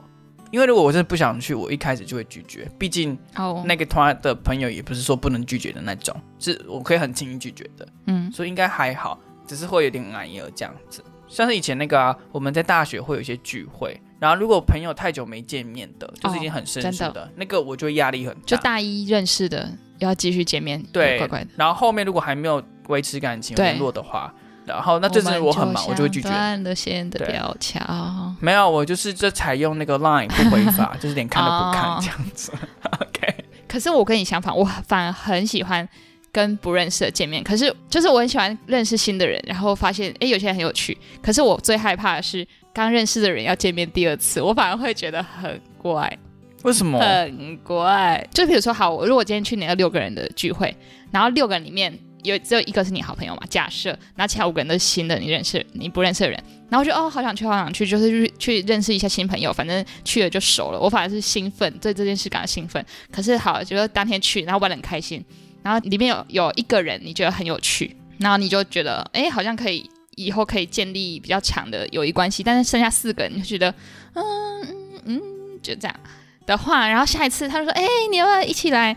因为如果我真的不想去，我一开始就会拒绝，毕竟哦，那个团的朋友也不是说不能拒绝的那种，是我可以很轻易拒绝的，嗯所以应该还好，只是会有点难而这样子。像是以前那个啊，我们在大学会有一些聚会，然后如果朋友太久没见面的，就是已经很生疏的，那个我就会压力很大。就大一认识的要继续见面，对怪怪的。然后后面如果还没有维持感情对联络的话，然后那这阵我很忙，我就会拒绝。断了线的对吊桥，没有，我就是这采用那个 Line 不回法，就是连看都不看哦这样子。OK，可是我跟你相反，我反而很喜欢跟不认识的见面。可是就是我很喜欢认识新的人，然后发现诶有些人很有趣。可是我最害怕的是刚认识的人要见面第二次，我反而会觉得很怪，为什么？很怪。就比如说，好，我如果今天去你那六个人的聚会，然后六个人里面有只有一个是你好朋友嘛，假设，然后其他五个人都是新的，你认识你不认识的人，然后就哦好想去好想去，就是去去认识一下新朋友，反正去了就熟了，我反而是兴奋，对这件事感到兴奋。可是好，觉得当天去，然后玩的很开心，然后里面有有一个人你觉得很有趣，然后你就觉得哎好像可以以后可以建立比较强的友谊关系，但是剩下四个人你就觉得嗯嗯嗯就这样的话，然后下一次他就说哎你要不要一起来？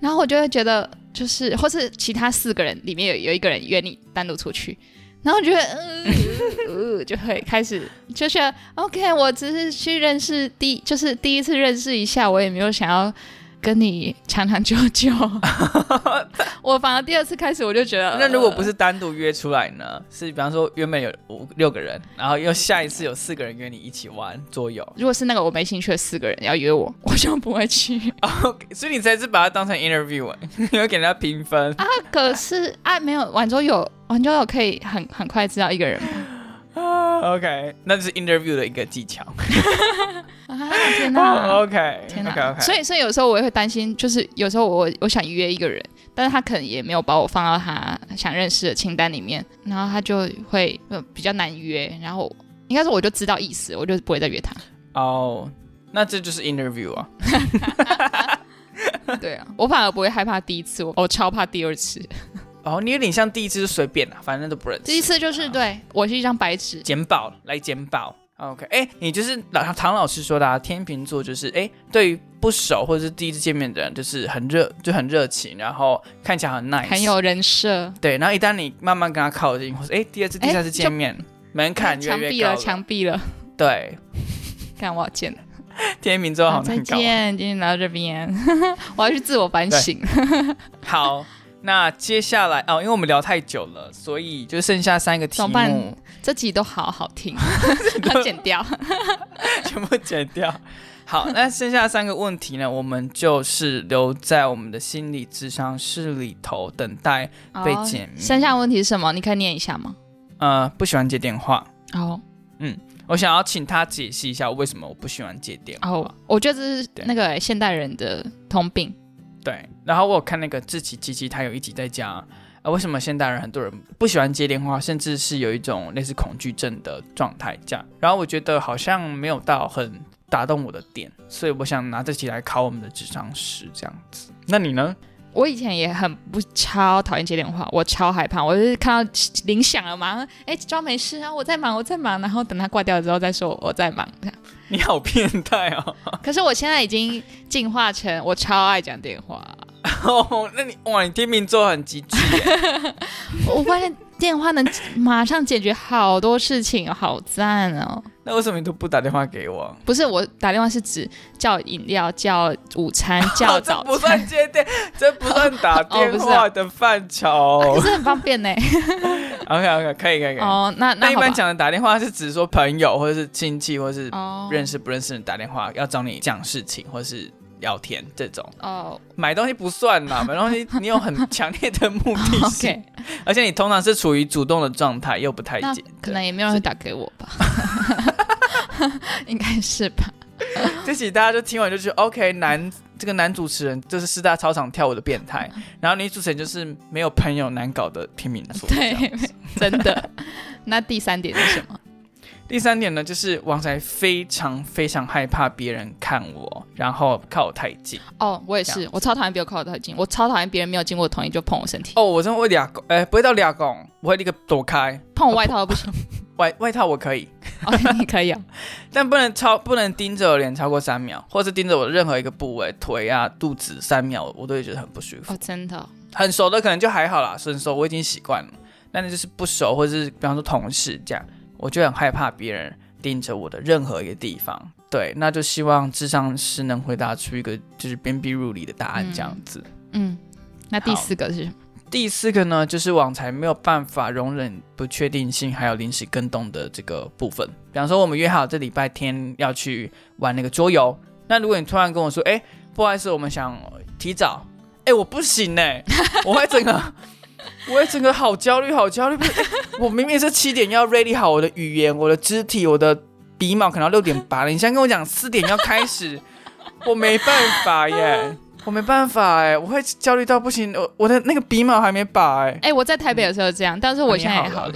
然后我就会觉得，就是或是其他四个人里面有有一个人约你单独出去，然后觉得，呃，就会开始就是 OK，我只是去认识第，就是第一次认识一下，我也没有想要。跟你长长久久，我反而第二次开始我就觉得，那如果不是单独约出来呢？是比方说原本有五六个人，然后又下一次有四个人约你一起玩桌游。如果是那个我没兴趣的四个人要约我，我就不会去。OK，所以你才是把它当成 interview，你会给人家评分啊？可是啊，没有玩桌游，玩桌游可以很很快知道一个人吗？啊，OK，那就是 interview 的一个技巧。啊，天哪！OK，天哪，OK，OK。所以，所以有时候我也会担心，就是有时候我我想约一个人，但是他可能也没有把我放到他想认识的清单里面，然后他就会比较难约。然后应该是我就知道意思，我就不会再约他。哦，那这就是 interview 啊。对啊，我反而不会害怕第一次，我我超怕第二次。哦，你有点像第一次就随便啦，反正都不认识。第一次就是对我是一张白纸，捡宝来捡宝。OK，哎，你就是老唐老师说的，啊天秤座就是哎，对于不熟或者是第一次见面的人，就是很热，就很热情，然后看起来很 nice，很有人设。对，然后一旦你慢慢跟他靠近，或者哎，第二次、第三次见面，门槛越来越高了，墙壁了。对，看我见了。天秤座好再见，今天来到这边，我要去自我反省。好。那接下来哦，因为我们聊太久了，所以就剩下三个题目。这集都好好听，要剪掉，全部剪掉。好，那剩下三个问题呢？我们就是留在我们的心理智商室里头等待被解密。剩下问题是什么？你可以念一下吗？呃，不喜欢接电话。哦，嗯，我想要请他解析一下为什么我不喜欢接电话。哦，我觉得这是那个现代人的通病。对，然后我有看那个志奇机器，他有一集在讲，啊，为什么现代人很多人不喜欢接电话，甚至是有一种类似恐惧症的状态这样。然后我觉得好像没有到很打动我的点，所以我想拿这集来考我们的智商师这样子。那你呢？我以前也很不超讨厌接电话，我超害怕，我就是看到铃响了嘛，哎，装没事啊，我在忙，我在忙，然后等他挂掉之后再说我在忙这样。你好变态哦！可是我现在已经进化成我超爱讲电话。哦，那你哇，你天秤座很极致。我发现电话能马上解决好多事情，好赞哦。那为什么你都不打电话给我？不是我打电话是指叫饮料、叫午餐、叫 早餐，不算接电，这不算打电话的范畴。可是很方便呢。OK OK，可以可以可以。哦，那那一般讲的打电话是指说朋友或者是亲戚或者是认识不认识人打电话要找你讲事情或者是。聊天这种。哦，买东西不算嘛，买东西你有很强烈的目的性，而且你通常是处于主动的状态，又不太接，可能也没有人会打给我吧，应该是吧。这期大家就听完就觉得 OK，男这个男主持人就是四大操场跳舞的变态，然后女主持人就是没有朋友难搞的平民座，对，真的。那第三点是什么？第三点呢，就是王才非常非常害怕别人看我，然后靠我太近。哦，我也是，我超讨厌别人靠我太近，我超讨厌别人没有经过我同意就碰我身体。哦，我真的会俩拱，哎，不会到俩拱，我会立刻躲开。碰我外套都不行，外外套我可以。OK，你可以啊，但不能超，不能盯着我脸超过三秒，或是盯着我的任何一个部位，腿啊、肚子三秒，我都会觉得很不舒服。哦，真的。很熟的可能就还好啦，很熟我已经习惯了。但那就是不熟，或者是比方说同事这样。我就很害怕别人盯着我的任何一个地方，对，那就希望智商师能回答出一个就是鞭辟入里的答案这样子。嗯，那第四个是？第四个呢，就是网才没有办法容忍不确定性还有临时跟动的这个部分。比方说，我们约好这礼拜天要去玩那个桌游，那如果你突然跟我说，哎，不好意思，我们想提早，哎，我不行哎，我会整个。我整个好焦虑，好焦虑！我明明是七点要 ready 好我的语言、我的肢体、我的鼻毛，可能要六点八了。你现在跟我讲四点要开始，我没办法耶。我没办法哎，我会焦虑到不行，我我的那个鼻毛还没拔哎。哎，我在台北的时候这样，但是我现在也好了。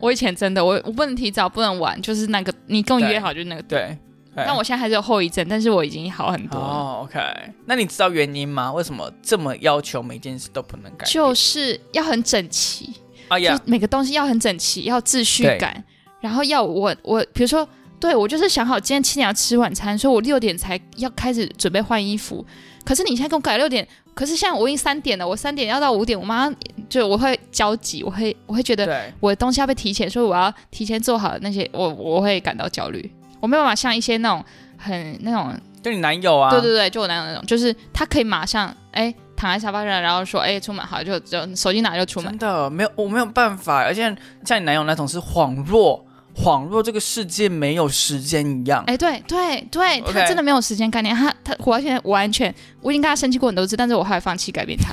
我以前真的，我我不能提早，不能晚，就是那个你跟我约好就是那个对。但我现在还是有后遗症，但是我已经好很多了。哦，OK。那你知道原因吗？为什么这么要求每件事都不能改？就是要很整齐啊呀，每个东西要很整齐，要秩序感，然后要我我比如说。对，我就是想好今天七点要吃晚餐，所以我六点才要开始准备换衣服。可是你现在给我改六点，可是现在我已经三点了，我三点要到五点，我马上就我会焦急，我会我会觉得我的东西要被提前，所以我要提前做好那些，我我会感到焦虑，我没有办法像一些那种很那种，就你男友啊，对对对，就我男友那种，就是他可以马上哎躺在沙发上，然后说哎出门。好就就手机拿就出门，真的没有我没有办法，而且像你男友那种是恍若。恍若这个世界没有时间一样，哎，对对对，他真的没有时间概念，他他完全完全，我已经跟他生气过很多次，但是我后来放弃改变他，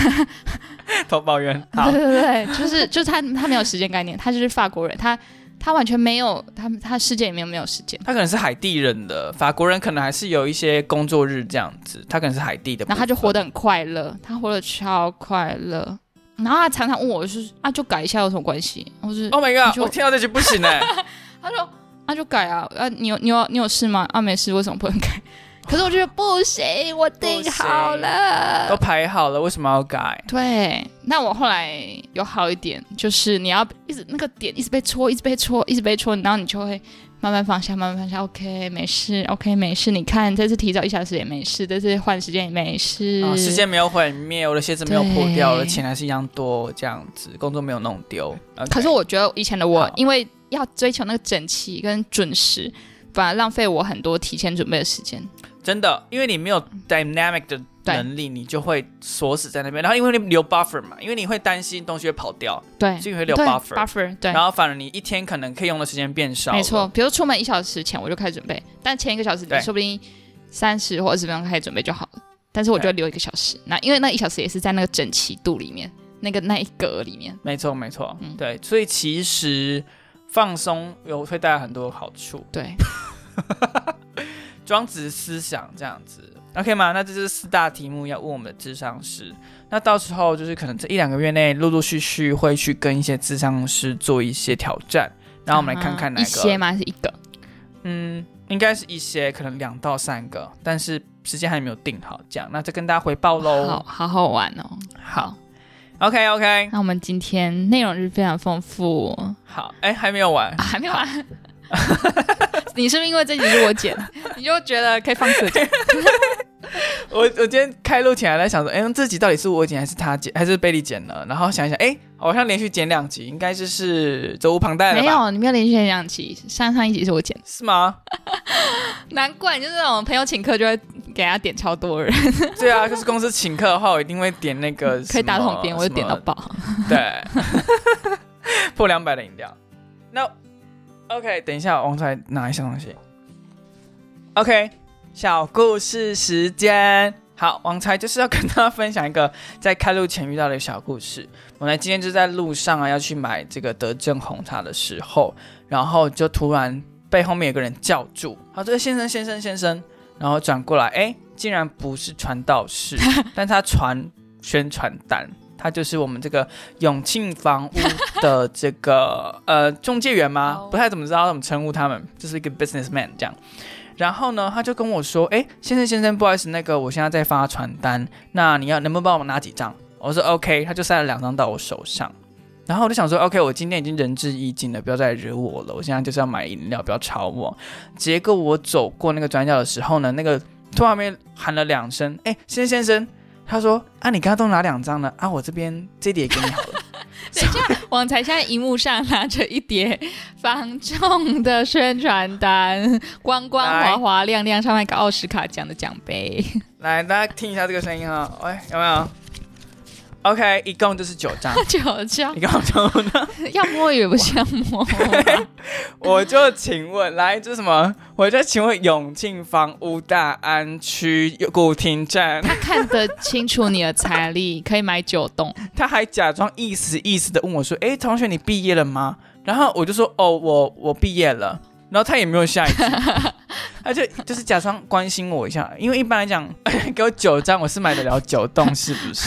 偷抱怨，对对对，就是就是他他没有时间概念，他就是法国人，他他完全没有他他世界里面没有时间，他可能是海地人的法国人，可能还是有一些工作日这样子，他可能是海地的，然后他就活得很快乐，他活得超快乐。然后他常常问我，是啊，就改一下有什么关系？我是 Oh my god！我听到这句不行哎。他说啊，就改啊，啊，你有你有你有事吗？啊，没事，为什么不能改？可是我觉得不行，我定好了，都排好了，为什么要改？对，那我后来有好一点，就是你要一直那个点一直被戳，一直被戳，一直被戳，然后你就会。慢慢放下，慢慢放下。OK，没事。OK，没事。你看，这次提早一小时也没事，这次换时间也没事。时间没有毁灭，我的鞋子没有破掉，我的钱还是一样多，这样子，工作没有弄丢。可是我觉得以前的我，因为要追求那个整齐跟准时，反而浪费我很多提前准备的时间。真的，因为你没有 dynamic 的。能力你就会锁死在那边，然后因为你留 buffer 嘛，因为你会担心东西会跑掉，对，所以会留 buffer，buffer，对，然后反而你一天可能可以用的时间变少，没错，比如出门一小时前我就开始准备，但前一个小时你说不定三十或二十分钟开始准备就好了，但是我就留一个小时，那因为那一小时也是在那个整齐度里面，那个那一格里面，没错没错，嗯。对，所以其实放松有会带来很多好处，对，庄子思想这样子。OK 吗？那这是四大题目要问我们的智商师。那到时候就是可能这一两个月内，陆陆续续会去跟一些智商师做一些挑战。然后我们来看看哪个？一些吗？是一个？嗯，应该是一些，可能两到三个，但是时间还没有定好。这样，那再跟大家回报喽。好好好玩哦。好，OK OK。那我们今天内容是非常丰富。好，哎，还没有完，还没有完。你是不是因为这集是我剪，你就觉得可以放肆剪？我我今天开录前还在想说，哎，这集到底是我剪还是他剪，还是贝利剪了？然后想一想，哎，好像连续剪两集，应该就是责无旁贷了没有，你没有连续剪两集，上上一集是我剪，是吗？难怪，就是那种朋友请客就会给他点超多人。对啊，就是公司请客的话，我一定会点那个可以打桶边，我就点到爆。对，破两百的饮料。那 OK，等一下，王才拿一下东西。OK。小故事时间，好，王才就是要跟大家分享一个在开路前遇到的小故事。我呢今天就在路上啊，要去买这个德政红茶的时候，然后就突然被后面有个人叫住，好，这个先生先生先生，然后转过来，哎，竟然不是传道士，但他传宣传单，他就是我们这个永庆房屋的这个 呃中介员吗？不太怎么知道怎么称呼他们，就是一个 businessman 这样。然后呢，他就跟我说：“哎，先生先生，不好意思，那个我现在在发传单，那你要能不能帮我拿几张？”我说：“OK。”他就塞了两张到我手上。然后我就想说：“OK，我今天已经仁至义尽了，不要再惹我了。我现在就是要买饮料，不要吵我。”结果我走过那个转角的时候呢，那个突然面喊了两声：“哎，先生先生。”他说：“啊，你刚刚都拿两张了啊，我这边这叠给你好了。”等一下，王才现在荧幕上拿着一叠防重的宣传单，光光滑滑亮亮，上面一个奥斯卡奖的奖杯。来，大家听一下这个声音哈，喂，有没有？OK，一共就是九张，九张，一共九张，要摸也不像摸。我就请问，来，这是什么？我就请问永庆房屋大安区古亭站。他看得清楚你的财力，可以买九栋。他还假装意思意思的问我说：“哎，同学，你毕业了吗？”然后我就说：“哦，我我毕业了。”然后他也没有下一句，他他就就是假装关心我一下，因为一般来讲，给我九张我是买得了九栋，是不是？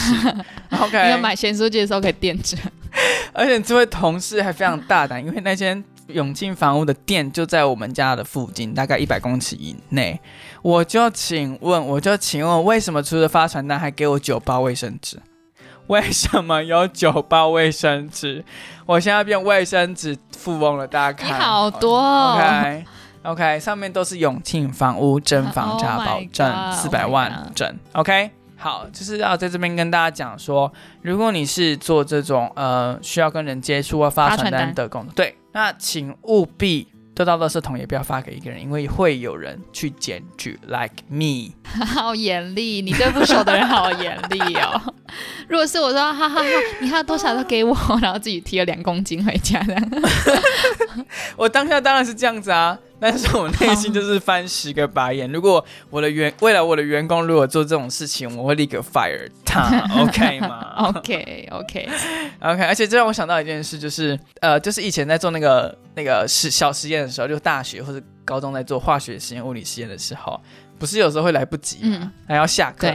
OK，你有买咸酥鸡的时候可以垫着。而且这位同事还非常大胆，因为那间永庆房屋的店就在我们家的附近，大概一百公尺以内。我就请问，我就请问，为什么除了发传单还给我九包卫生纸？为什么有九包卫生纸？我现在变卫生纸富翁了，大家看，你好多哦 OK OK，上面都是永庆房屋真房价 Oh 保证四百 Oh 万整。OK，好，就是要在这边跟大家讲说，如果你是做这种呃需要跟人接触或发传单单的工作，对，那请务必。丢到垃圾桶也不要发给一个人，因为会有人去检举，like me。好严厉，你对不熟的人好严厉哦。如果是我说，哈哈哈，你还有多少都给我，然后自己提了两公斤回家这样。我当下当然是这样子啊，但是我内心就是翻十个白眼。如果我的员未来我的员工如果做这种事情，我会立刻 fire 他，OK 吗 OK OK，？OK，而且这让我想到一件事，就是呃，就是以前在做那个那个实小实验的时候，就大学或者高中在做化学实验、物理实验的时候，不是有时候会来不及嘛，嗯，还要下课。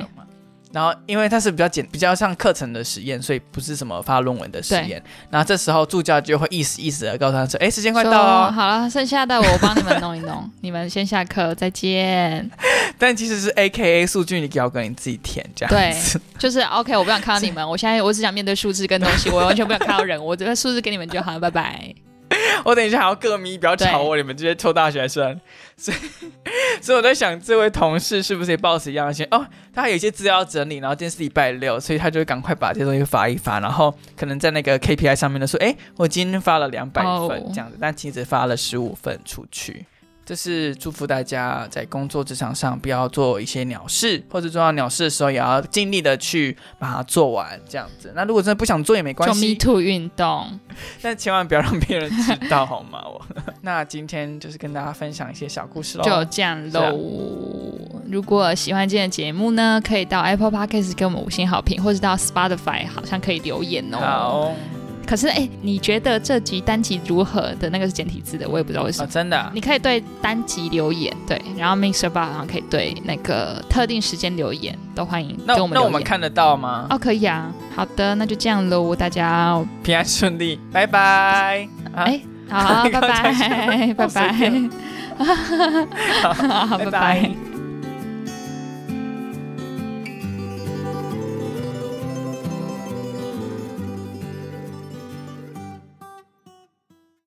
然后，因为它是比较简、比较像课程的实验，所以不是什么发论文的实验。然后这时候助教就会意思意思的告诉他说：“哎，时间快到了哦。好了，剩下的我帮你们弄一弄，你们先下课，再见。”但其实是 A K A 数据，你要跟你自己填这样对。就是 OK，我不想看到你们，我现在我只想面对数字跟东西，我完全不想看到人，我这个数字给你们就好了，拜拜。我等一下还要各咪，不要吵我，你们这些臭大学生。所以，所以我在想，这位同事是不是也抱持一样的心？哦，他还有一些资料要整理，然后今天是礼拜六，所以他就会赶快把这些东西发一发，然后可能在那个 K P I 上面呢说，哎，我今天发了两百哦份这样子，但其实发了十五份出去。这是祝福大家在工作职场上不要做一些鸟事，或者做到鸟事的时候，也要尽力的去把它做完，这样子。那如果真的不想做也没关就 Me 系，Too 运动，但千万不要让别人知道，好吗？我那今天就是跟大家分享一些小故事喽。就这样喽。如果喜欢今天的节目呢，可以到 Apple Podcast 给我们五星好评，或者到 Spotify 好像可以留言哦。好可是哎，你觉得这集单集如何的那个是简体字的，我也不知道为什啊，么。真的啊、你可以对单集留言，对，然后 Mixer Bar 好像可以对那个特定时间留言，都欢迎那跟我们。那我们看得到吗？哦，可以啊。好的，那就这样喽，大家，平安顺利，拜拜。啊哎、好，拜拜，拜好随拜，好，拜拜拜拜。